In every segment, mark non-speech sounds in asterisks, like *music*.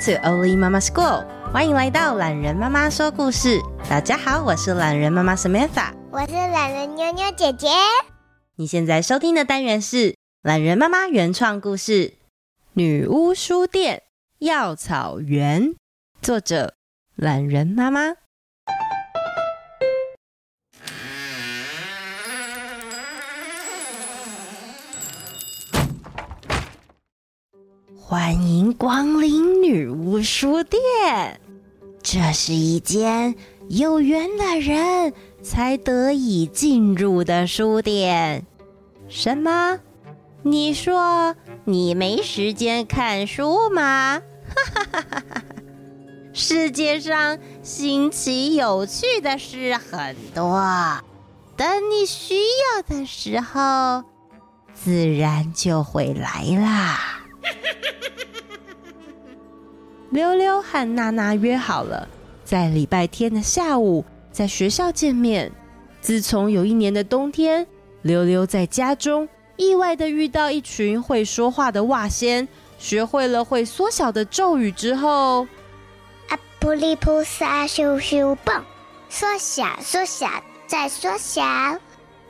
To Oli Mama School，欢迎来到懒人妈妈说故事。大家好，我是懒人妈妈 Samantha，我是懒人妞妞姐姐。你现在收听的单元是懒人妈妈原创故事《女巫书店药草园》，作者懒人妈妈。欢迎光临女巫书店，这是一间有缘的人才得以进入的书店。什么？你说你没时间看书吗？哈哈哈哈哈哈！世界上新奇有趣的事很多，等你需要的时候，自然就会来啦。溜溜和娜娜约好了，在礼拜天的下午在学校见面。自从有一年的冬天，溜溜在家中意外的遇到一群会说话的蛙仙，学会了会缩小的咒语之后，阿布利菩萨咻咻蹦，缩小缩小再缩小，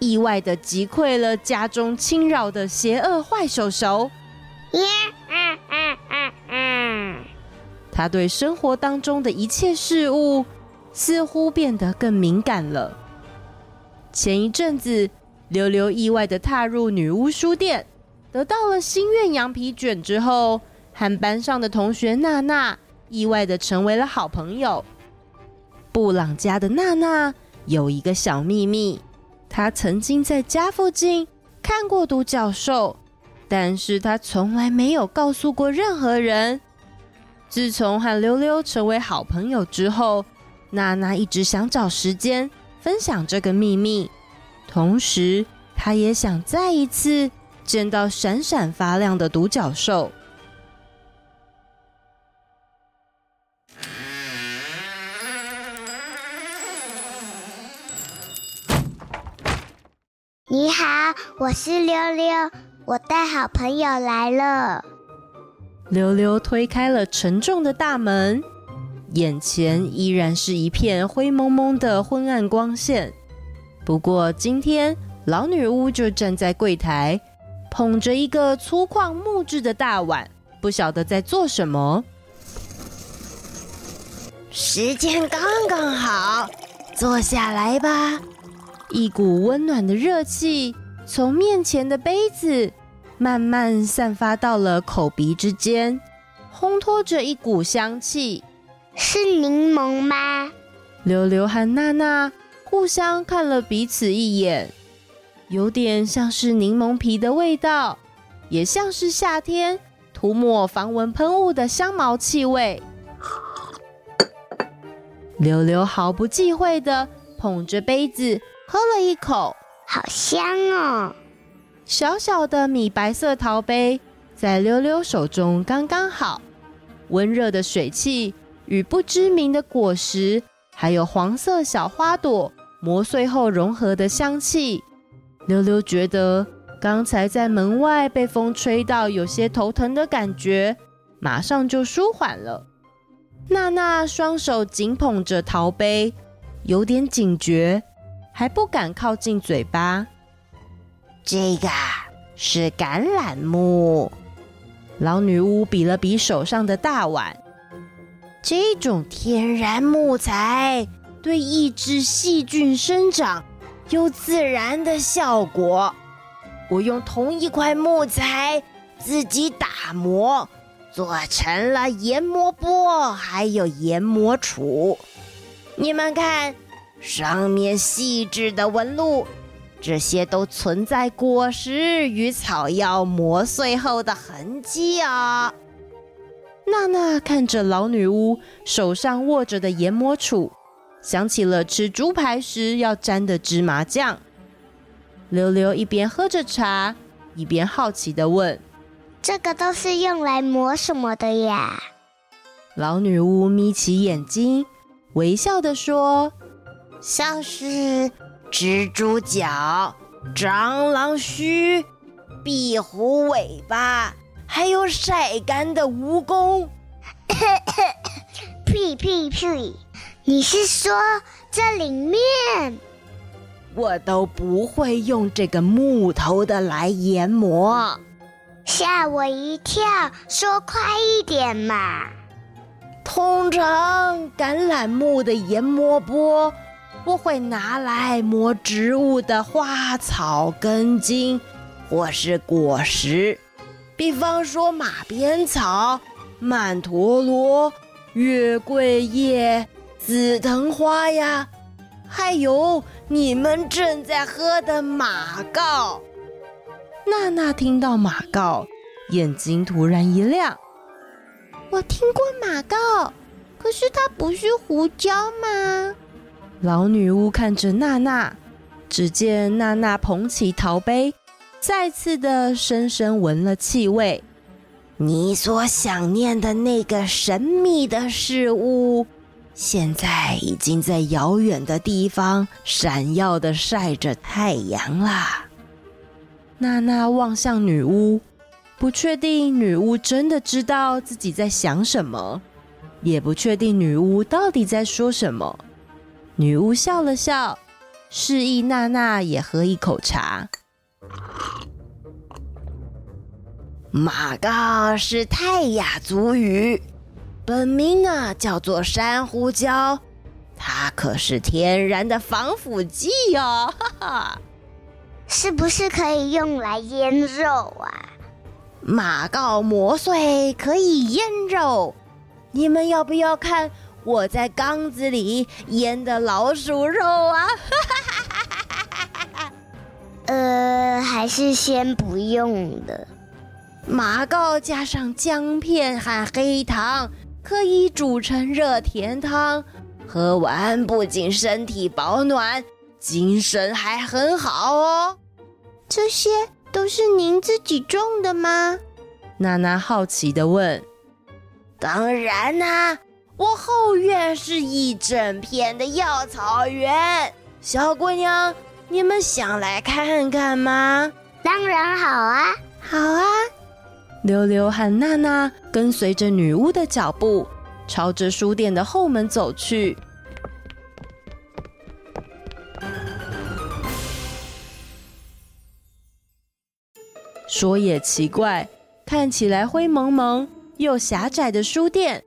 意外的击溃了家中侵扰的邪恶坏手手。他对生活当中的一切事物似乎变得更敏感了。前一阵子，溜溜意外的踏入女巫书店，得到了心愿羊皮卷之后，和班上的同学娜娜意外的成为了好朋友。布朗家的娜娜有一个小秘密，她曾经在家附近看过独角兽，但是她从来没有告诉过任何人。自从和溜溜成为好朋友之后，娜娜一直想找时间分享这个秘密，同时她也想再一次见到闪闪发亮的独角兽。你好，我是溜溜，我带好朋友来了。溜溜推开了沉重的大门，眼前依然是一片灰蒙蒙的昏暗光线。不过今天老女巫就站在柜台，捧着一个粗犷木质的大碗，不晓得在做什么。时间刚刚好，坐下来吧。一股温暖的热气从面前的杯子。慢慢散发到了口鼻之间，烘托着一股香气。是柠檬吗？溜溜和娜娜互相看了彼此一眼，有点像是柠檬皮的味道，也像是夏天涂抹防蚊喷雾的香茅气味。溜溜毫不忌讳的捧着杯子喝了一口，好香哦！小小的米白色陶杯在溜溜手中刚刚好，温热的水汽与不知名的果实，还有黄色小花朵磨碎后融合的香气，溜溜觉得刚才在门外被风吹到有些头疼的感觉，马上就舒缓了。娜娜双手紧捧着陶杯，有点警觉，还不敢靠近嘴巴。这个是橄榄木。老女巫比了比手上的大碗，这种天然木材对抑制细菌生长有自然的效果。我用同一块木材自己打磨，做成了研磨钵，还有研磨杵。你们看，上面细致的纹路。这些都存在果实与草药磨碎后的痕迹啊！娜娜看着老女巫手上握着的研磨杵，想起了吃猪排时要沾的芝麻酱。溜溜一边喝着茶，一边好奇的问：“这个都是用来磨什么的呀？”老女巫眯起眼睛，微笑的说：“像是……”蜘蛛脚、蟑螂须、壁虎尾巴，还有晒干的蜈蚣。屁 *laughs* 屁屁！你是说这里面？我都不会用这个木头的来研磨，吓我一跳！说快一点嘛！通常橄榄木的研磨钵，我会拿来磨植物的花草根茎，或是果实，比方说马鞭草、曼陀罗、月桂叶、紫藤花呀。还有你们正在喝的马告。娜娜听到马告，眼睛突然一亮。我听过马告，可是它不是胡椒吗？老女巫看着娜娜，只见娜娜捧起陶杯，再次的深深闻了气味。你所想念的那个神秘的事物。现在已经在遥远的地方闪耀的晒着太阳啦。娜娜望向女巫，不确定女巫真的知道自己在想什么，也不确定女巫到底在说什么。女巫笑了笑，示意娜娜也喝一口茶。马告是泰雅族语。本名啊，叫做珊瑚礁，它可是天然的防腐剂哦，哈哈。是不是可以用来腌肉啊？马告磨碎可以腌肉，你们要不要看我在缸子里腌的老鼠肉啊？*laughs* 呃，还是先不用的。麻糕加上姜片和黑糖。可以煮成热甜汤，喝完不仅身体保暖，精神还很好哦。这些都是您自己种的吗？娜娜好奇地问。当然啦，我后院是一整片的药草园。小姑娘，你们想来看看吗？当然好啊，好啊。溜溜和娜娜跟随着女巫的脚步，朝着书店的后门走去。说也奇怪，看起来灰蒙蒙又狭窄的书店，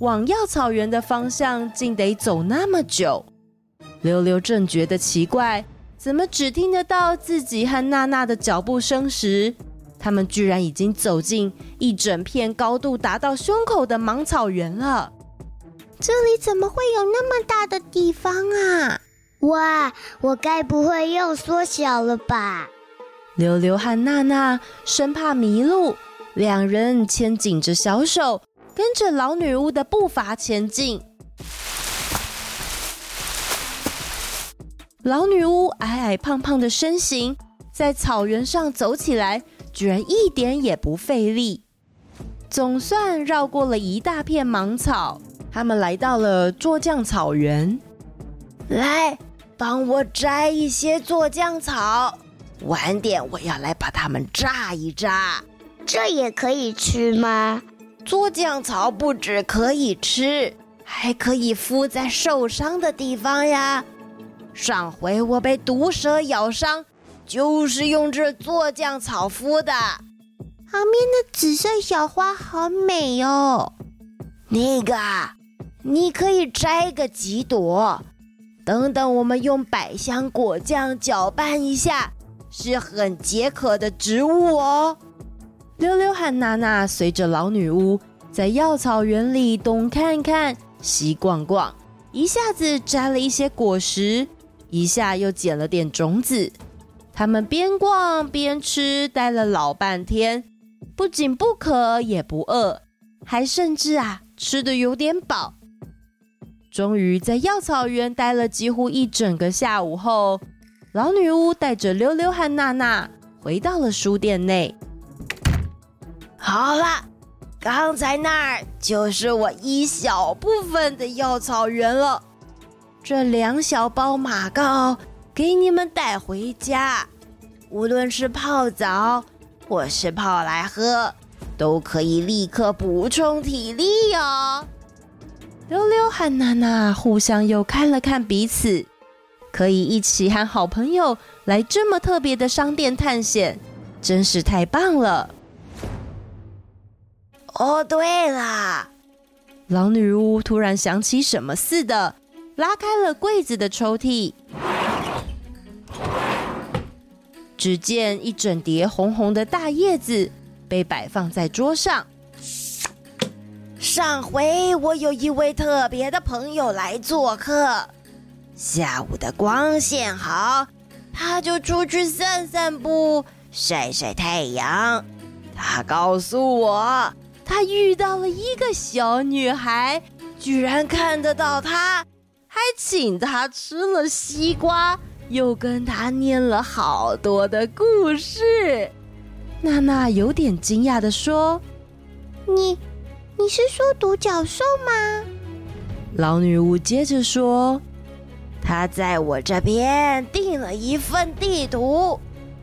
往药草园的方向竟得走那么久。溜溜正觉得奇怪，怎么只听得到自己和娜娜的脚步声时，他们居然已经走进一整片高度达到胸口的芒草原了。这里怎么会有那么大的地方啊？哇，我该不会又缩小了吧？溜溜和娜娜生怕迷路，两人牵紧着小手，跟着老女巫的步伐前进。老女巫矮矮胖胖的身形，在草原上走起来。居然一点也不费力，总算绕过了一大片芒草。他们来到了酢浆草原，来帮我摘一些酢浆草。晚点我要来把它们炸一炸，这也可以吃吗？酢酱草不止可以吃，还可以敷在受伤的地方呀。上回我被毒蛇咬伤。就是用这做酱草敷的。旁边的紫色小花好美哦。那个，你可以摘个几朵。等等，我们用百香果酱搅拌一下，是很解渴的植物哦。溜溜和娜娜随着老女巫在药草园里东看看西逛逛，一下子摘了一些果实，一下又捡了点种子。他们边逛边吃，待了老半天，不仅不渴也不饿，还甚至啊吃的有点饱。终于在药草园待了几乎一整个下午后，老女巫带着溜溜和娜娜回到了书店内。好了，刚才那儿就是我一小部分的药草园了。这两小包马膏。给你们带回家，无论是泡澡或是泡来喝，都可以立刻补充体力哦。溜溜和娜娜互相又看了看彼此，可以一起和好朋友来这么特别的商店探险，真是太棒了。哦，对了，老女巫突然想起什么似的，拉开了柜子的抽屉，只见一整叠红红的大叶子被摆放在桌上。上回我有一位特别的朋友来做客，下午的光线好，他就出去散散步，晒晒太阳。他告诉我，他遇到了一个小女孩，居然看得到他，还请他吃了西瓜，又跟他念了好多的故事。娜娜有点惊讶的说：“你。”你是说独角兽吗？老女巫接着说：“她在我这边订了一份地图，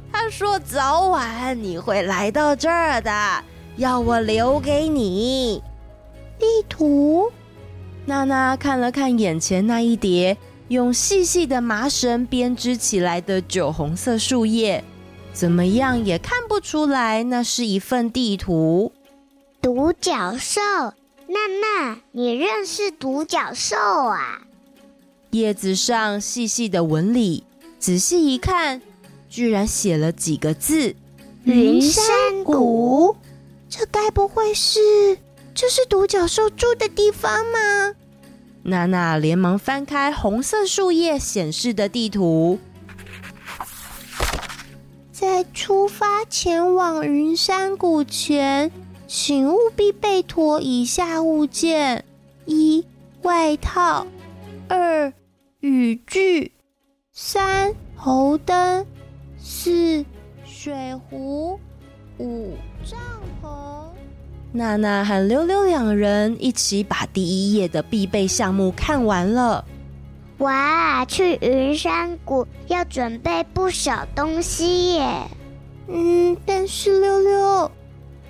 她说早晚你会来到这儿的，要我留给你。”地图？娜娜看了看眼前那一叠用细细的麻绳编织起来的酒红色树叶，怎么样也看不出来那是一份地图。独角兽，娜娜，你认识独角兽啊？叶子上细细的纹理，仔细一看，居然写了几个字：“云山谷。”这该不会是这是独角兽住的地方吗？娜娜连忙翻开红色树叶显示的地图，在出发前往云山谷前。请务必备妥以下物件：一、外套；二、雨具；三、头灯；四、水壶；五、帐篷。娜娜和溜溜两人一起把第一页的必备项目看完了。哇，去云山谷要准备不少东西耶！嗯，但是溜溜。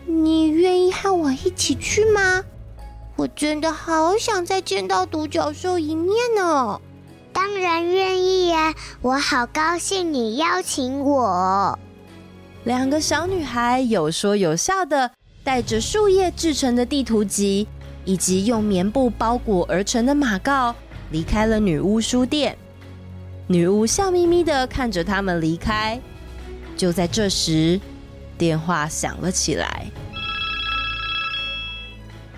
你愿意和我一起去吗？我真的好想再见到独角兽一面哦！当然愿意呀，我好高兴你邀请我。两个小女孩有说有笑的，带着树叶制成的地图集，以及用棉布包裹而成的马告，离开了女巫书店。女巫笑眯眯的看着他们离开。就在这时，电话响了起来。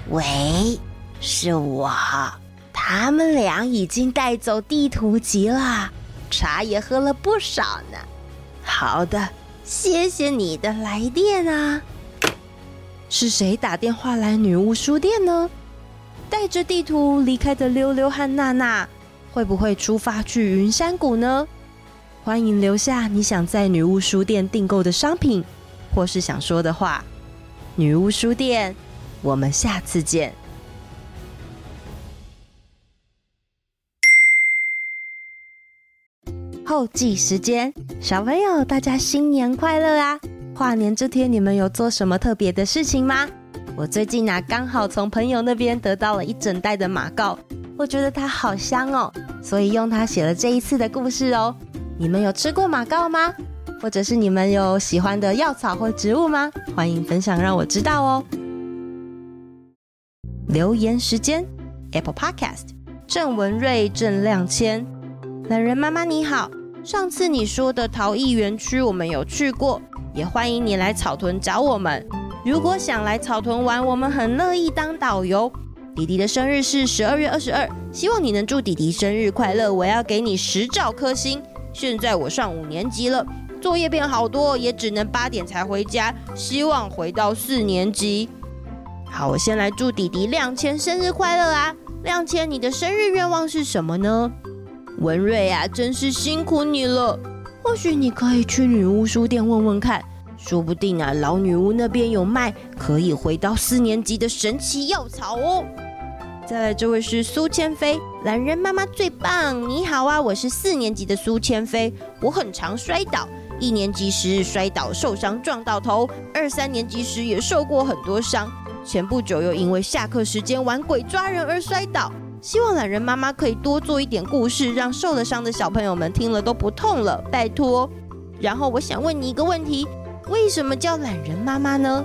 喂，是我。他们俩已经带走地图集了，茶也喝了不少呢。好的，谢谢你的来电啊。是谁打电话来女巫书店呢？带着地图离开的溜溜和娜娜，会不会出发去云山谷呢？欢迎留下你想在女巫书店订购的商品，或是想说的话。女巫书店。我们下次见。后记时间，小朋友，大家新年快乐啊！跨年这天，你们有做什么特别的事情吗？我最近呢，刚好从朋友那边得到了一整袋的马告，我觉得它好香哦，所以用它写了这一次的故事哦。你们有吃过马告吗？或者是你们有喜欢的药草或植物吗？欢迎分享，让我知道哦。留言时间，Apple Podcast，郑文瑞、郑亮谦，懒人妈妈你好。上次你说的陶艺园区我们有去过，也欢迎你来草屯找我们。如果想来草屯玩，我们很乐意当导游。弟弟的生日是十二月二十二，希望你能祝弟弟生日快乐。我要给你十兆颗星。现在我上五年级了，作业变好多，也只能八点才回家，希望回到四年级。好，我先来祝弟弟亮千生日快乐啊！亮千，你的生日愿望是什么呢？文瑞啊，真是辛苦你了。或许你可以去女巫书店问问看，说不定啊，老女巫那边有卖可以回到四年级的神奇药草哦。再来，这位是苏千飞，懒人妈妈最棒。你好啊，我是四年级的苏千飞，我很常摔倒，一年级时摔倒受伤撞到头，二三年级时也受过很多伤。前不久又因为下课时间玩鬼抓人而摔倒。希望懒人妈妈可以多做一点故事，让受了伤的小朋友们听了都不痛了，拜托。然后我想问你一个问题：为什么叫懒人妈妈呢？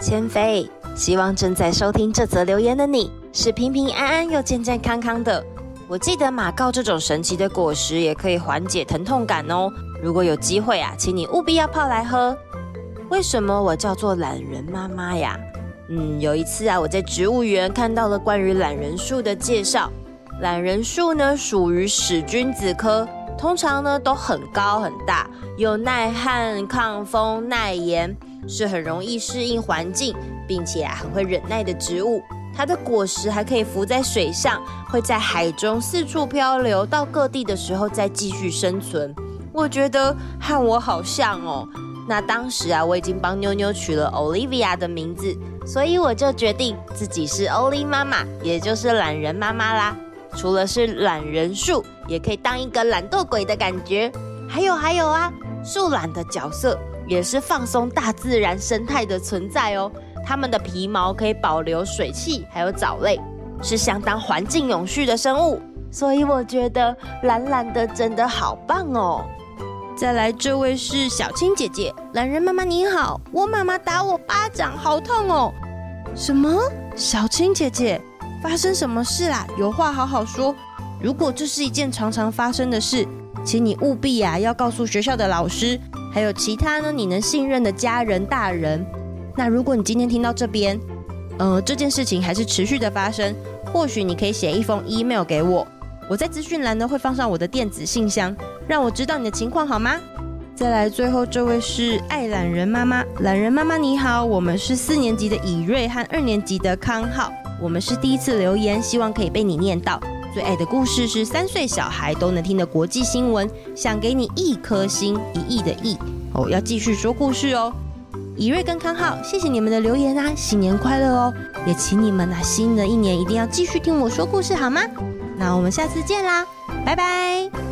千飞，希望正在收听这则留言的你是平平安安又健健康康的。我记得马告这种神奇的果实也可以缓解疼痛感哦。如果有机会啊，请你务必要泡来喝。为什么我叫做懒人妈妈呀？嗯，有一次啊，我在植物园看到了关于懒人树的介绍。懒人树呢，属于使君子科，通常呢都很高很大，又耐旱、抗风、耐盐，是很容易适应环境，并且很会忍耐的植物。它的果实还可以浮在水上，会在海中四处漂流，到各地的时候再继续生存。我觉得和我好像哦。那当时啊，我已经帮妞妞取了 Olivia 的名字。所以我就决定自己是欧丽妈妈，也就是懒人妈妈啦。除了是懒人树，也可以当一个懒惰鬼的感觉。还有还有啊，树懒的角色也是放松大自然生态的存在哦。它们的皮毛可以保留水汽，还有藻类，是相当环境永续的生物。所以我觉得懒懒的真的好棒哦。再来，这位是小青姐姐，懒人妈妈你好，我妈妈打我巴掌，好痛哦。什么？小青姐姐，发生什么事啦？有话好好说。如果这是一件常常发生的事，请你务必啊要告诉学校的老师，还有其他呢你能信任的家人大人。那如果你今天听到这边，呃，这件事情还是持续的发生，或许你可以写一封 email 给我。我在资讯栏呢会放上我的电子信箱，让我知道你的情况好吗？再来，最后这位是爱懒人妈妈，懒人妈妈你好，我们是四年级的以瑞和二年级的康浩，我们是第一次留言，希望可以被你念到。最爱的故事是三岁小孩都能听的国际新闻，想给你一颗心，一亿的亿哦，要继续说故事哦。以瑞跟康浩，谢谢你们的留言啊，新年快乐哦！也请你们啊，新的一年一定要继续听我说故事好吗？那我们下次见啦，拜拜。